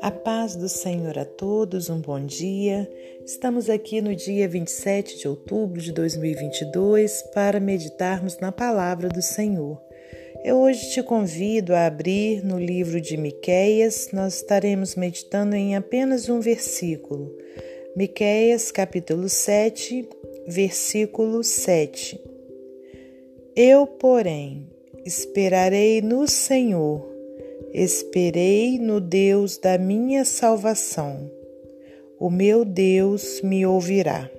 A paz do Senhor a todos, um bom dia. Estamos aqui no dia 27 de outubro de 2022 para meditarmos na palavra do Senhor. Eu hoje te convido a abrir no livro de Miqueias. Nós estaremos meditando em apenas um versículo. Miqueias, capítulo 7, versículo 7. Eu, porém, esperarei no Senhor Esperei no Deus da minha salvação. O meu Deus me ouvirá.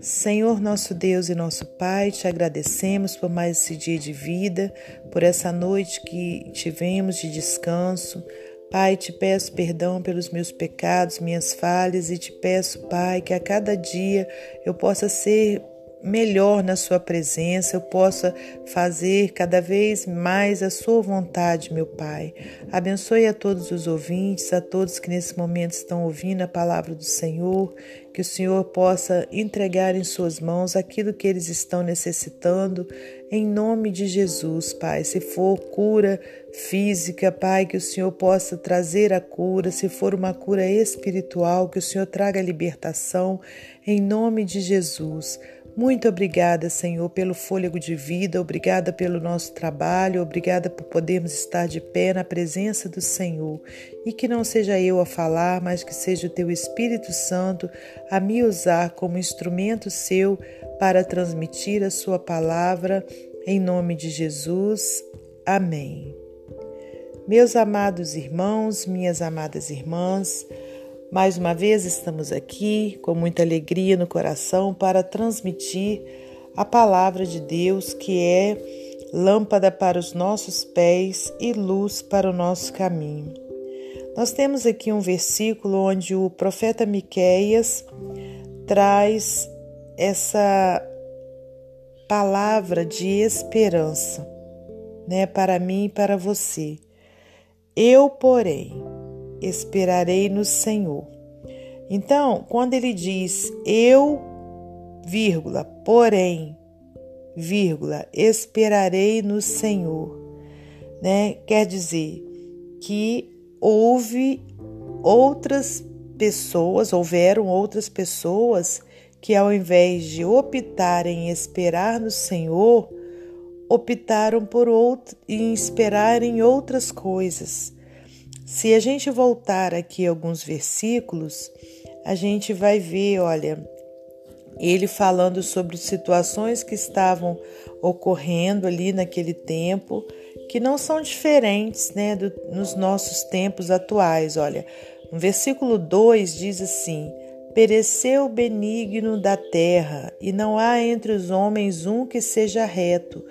Senhor nosso Deus e nosso Pai, te agradecemos por mais esse dia de vida, por essa noite que tivemos de descanso. Pai, te peço perdão pelos meus pecados, minhas falhas e te peço, Pai, que a cada dia eu possa ser melhor na Sua presença, eu possa fazer cada vez mais a Sua vontade, meu Pai. Abençoe a todos os ouvintes, a todos que nesse momento estão ouvindo a palavra do Senhor, que o Senhor possa entregar em Suas mãos aquilo que eles estão necessitando, em nome de Jesus, Pai. Se for cura física, Pai, que o Senhor possa trazer a cura, se for uma cura espiritual, que o Senhor traga a libertação, em nome de Jesus. Muito obrigada, Senhor, pelo fôlego de vida, obrigada pelo nosso trabalho, obrigada por podermos estar de pé na presença do Senhor. E que não seja eu a falar, mas que seja o teu Espírito Santo a me usar como instrumento seu para transmitir a sua palavra, em nome de Jesus. Amém. Meus amados irmãos, minhas amadas irmãs, mais uma vez estamos aqui com muita alegria no coração para transmitir a palavra de Deus, que é lâmpada para os nossos pés e luz para o nosso caminho. Nós temos aqui um versículo onde o profeta Miqueias traz essa palavra de esperança, né, para mim e para você. Eu, porém, esperarei no Senhor. Então, quando ele diz eu, vírgula, porém, vírgula, esperarei no Senhor, né? Quer dizer que houve outras pessoas, houveram outras pessoas que ao invés de optarem em esperar no Senhor, optaram por outro, em esperar em outras coisas. Se a gente voltar aqui alguns versículos, a gente vai ver, olha, ele falando sobre situações que estavam ocorrendo ali naquele tempo, que não são diferentes né, do, nos nossos tempos atuais. Olha, no versículo 2 diz assim: Pereceu o benigno da terra, e não há entre os homens um que seja reto.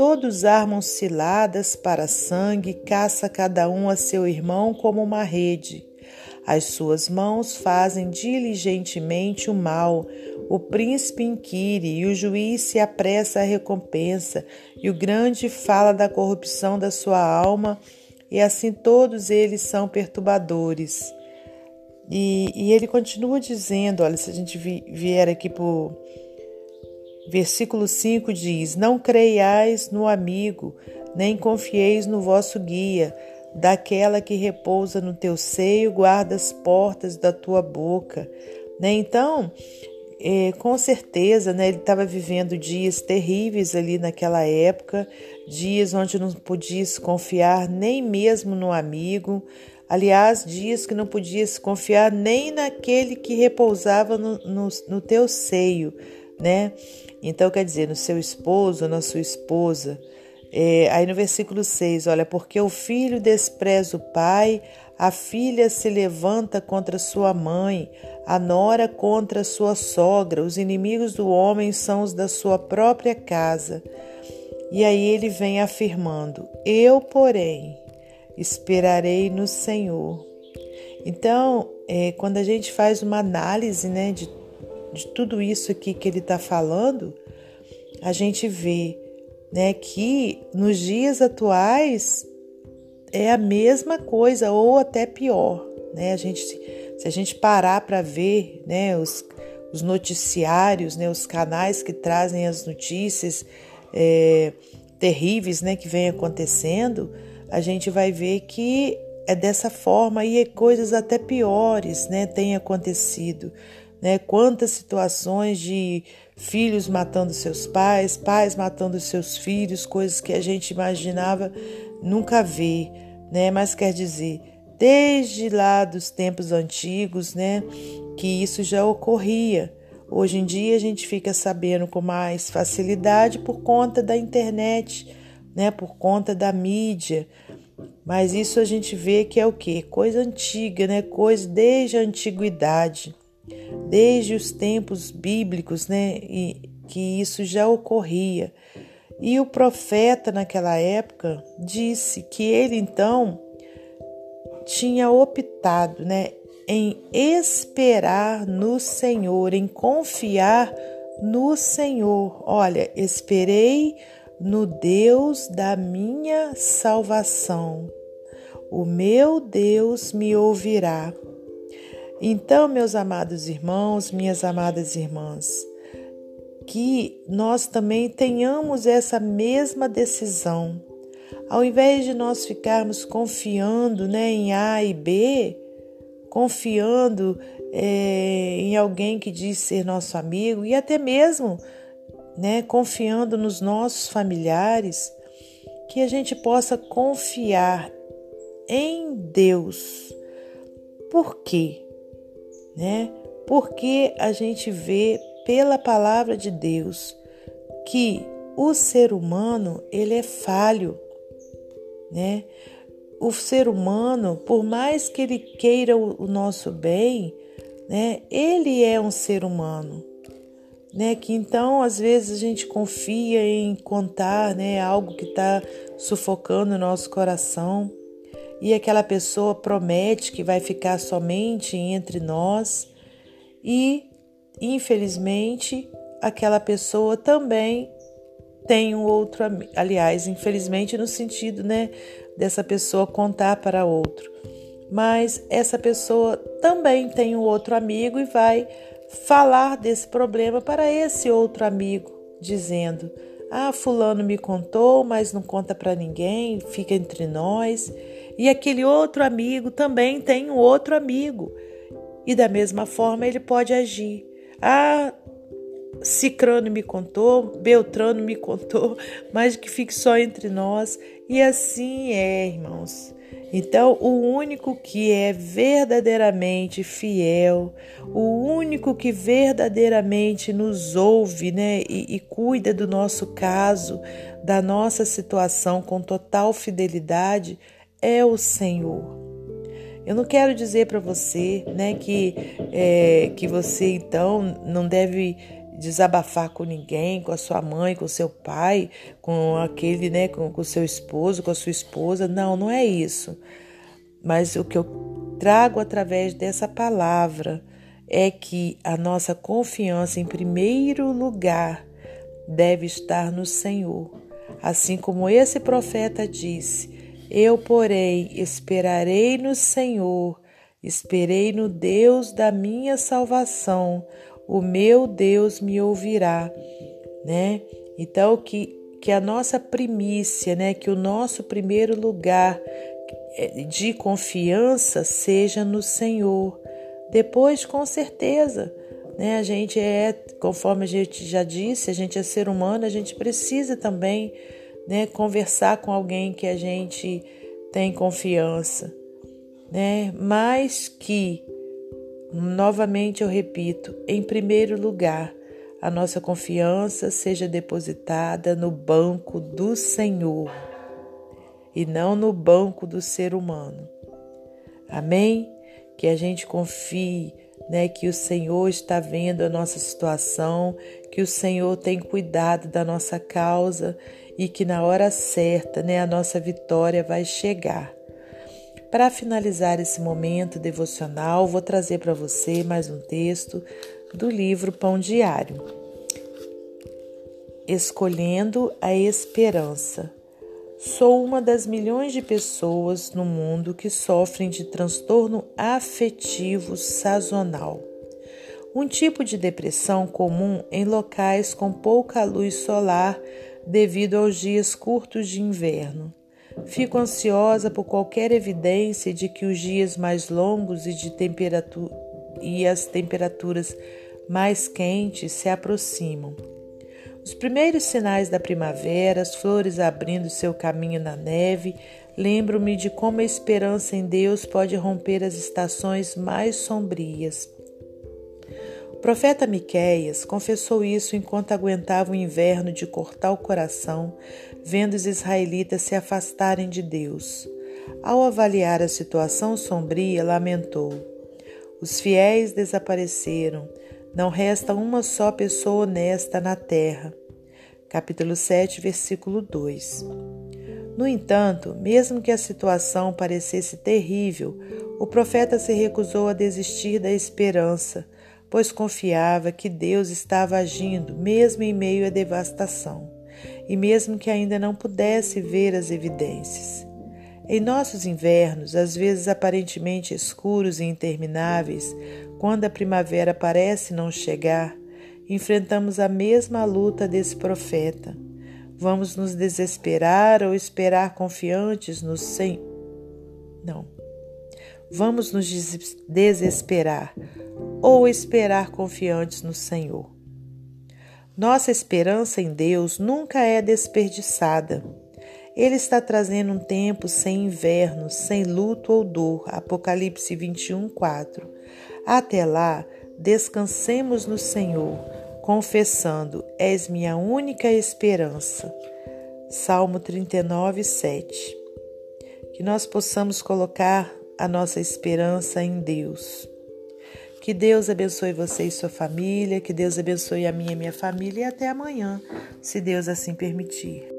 Todos armam ciladas para sangue, caça cada um a seu irmão como uma rede. As suas mãos fazem diligentemente o mal. O príncipe inquire e o juiz se apressa à recompensa, e o grande fala da corrupção da sua alma, e assim todos eles são perturbadores. E, e ele continua dizendo: olha, se a gente vier aqui para Versículo 5 diz: Não creiais no amigo, nem confieis no vosso guia, daquela que repousa no teu seio, guarda as portas da tua boca. Né? Então, é, com certeza, né, ele estava vivendo dias terríveis ali naquela época, dias onde não podia se confiar nem mesmo no amigo, aliás, dias que não podia se confiar nem naquele que repousava no, no, no teu seio né? Então, quer dizer, no seu esposo, na sua esposa. É, aí no versículo 6, olha, porque o filho despreza o pai, a filha se levanta contra sua mãe, a nora contra sua sogra, os inimigos do homem são os da sua própria casa. E aí ele vem afirmando: Eu, porém, esperarei no Senhor. Então, é, quando a gente faz uma análise né, de de tudo isso aqui que ele está falando, a gente vê né, que nos dias atuais é a mesma coisa ou até pior. Né? A gente, se a gente parar para ver né, os, os noticiários, né, os canais que trazem as notícias, é, terríveis, né, que vem acontecendo, a gente vai ver que é dessa forma e coisas até piores, né, têm acontecido, né? Quantas situações de filhos matando seus pais, pais matando seus filhos, coisas que a gente imaginava nunca ver, né? Mas quer dizer, desde lá dos tempos antigos, né, que isso já ocorria. Hoje em dia a gente fica sabendo com mais facilidade por conta da internet, né, por conta da mídia. Mas isso a gente vê que é o que? Coisa antiga, né? Coisa desde a antiguidade, desde os tempos bíblicos, né? E que isso já ocorria. E o profeta naquela época disse que ele então tinha optado, né, em esperar no Senhor, em confiar no Senhor. Olha, esperei no Deus da minha salvação. O meu Deus me ouvirá. Então, meus amados irmãos, minhas amadas irmãs, que nós também tenhamos essa mesma decisão ao invés de nós ficarmos confiando né, em A e B, confiando é, em alguém que diz ser nosso amigo e até mesmo né, confiando nos nossos familiares, que a gente possa confiar em Deus. Por quê? Né? Porque a gente vê pela palavra de Deus que o ser humano ele é falho né? O ser humano, por mais que ele queira o, nosso bem, né? Ele é um ser humano, né? Que então às vezes a gente confia em contar, né? Algo que está sufocando o nosso coração e aquela pessoa promete que vai ficar somente entre nós e infelizmente aquela pessoa também tem um outro, aliás, infelizmente no sentido, né, dessa pessoa contar para outro. Mas essa pessoa também tem um outro amigo e vai falar desse problema para esse outro amigo, dizendo: "Ah, fulano me contou, mas não conta para ninguém, fica entre nós". E aquele outro amigo também tem um outro amigo. E da mesma forma ele pode agir. Ah, Cicrano me contou, Beltrano me contou, mas que fique só entre nós. E assim é, irmãos. Então, o único que é verdadeiramente fiel, o único que verdadeiramente nos ouve, né, e, e cuida do nosso caso, da nossa situação com total fidelidade, é o Senhor. Eu não quero dizer para você, né, que é, que você então não deve desabafar com ninguém, com a sua mãe, com o seu pai, com aquele, né, com o seu esposo, com a sua esposa. Não, não é isso. Mas o que eu trago através dessa palavra é que a nossa confiança, em primeiro lugar, deve estar no Senhor. Assim como esse profeta disse: Eu, porém, esperarei no Senhor, esperei no Deus da minha salvação o meu Deus me ouvirá, né? Então que que a nossa primícia, né, que o nosso primeiro lugar é, de confiança seja no Senhor. Depois, com certeza, né, a gente é, conforme a gente já disse, a gente é ser humano, a gente precisa também, né, conversar com alguém que a gente tem confiança, né? Mas que Novamente eu repito, em primeiro lugar, a nossa confiança seja depositada no banco do Senhor e não no banco do ser humano. Amém? Que a gente confie, né, que o Senhor está vendo a nossa situação, que o Senhor tem cuidado da nossa causa e que na hora certa, né, a nossa vitória vai chegar. Para finalizar esse momento devocional, vou trazer para você mais um texto do livro Pão Diário. Escolhendo a esperança. Sou uma das milhões de pessoas no mundo que sofrem de transtorno afetivo sazonal. Um tipo de depressão comum em locais com pouca luz solar devido aos dias curtos de inverno. Fico ansiosa por qualquer evidência de que os dias mais longos e, de temperatura, e as temperaturas mais quentes se aproximam. Os primeiros sinais da primavera, as flores abrindo seu caminho na neve, lembro-me de como a esperança em Deus pode romper as estações mais sombrias. O profeta Miqueias confessou isso enquanto aguentava o inverno de cortar o coração, vendo os israelitas se afastarem de Deus. Ao avaliar a situação sombria, lamentou: Os fiéis desapareceram, não resta uma só pessoa honesta na terra. Capítulo 7, versículo 2. No entanto, mesmo que a situação parecesse terrível, o profeta se recusou a desistir da esperança, pois confiava que Deus estava agindo mesmo em meio à devastação e mesmo que ainda não pudesse ver as evidências. Em nossos invernos, às vezes aparentemente escuros e intermináveis, quando a primavera parece não chegar, enfrentamos a mesma luta desse profeta. Vamos nos desesperar ou esperar confiantes no Senhor? Não. Vamos nos desesperar ou esperar confiantes no Senhor. Nossa esperança em Deus nunca é desperdiçada. Ele está trazendo um tempo sem inverno, sem luto ou dor. Apocalipse 21, 4. Até lá, descansemos no Senhor, confessando: És minha única esperança. Salmo 39, 7. Que nós possamos colocar a nossa esperança em Deus. Que Deus abençoe você e sua família, que Deus abençoe a minha e minha família e até amanhã, se Deus assim permitir.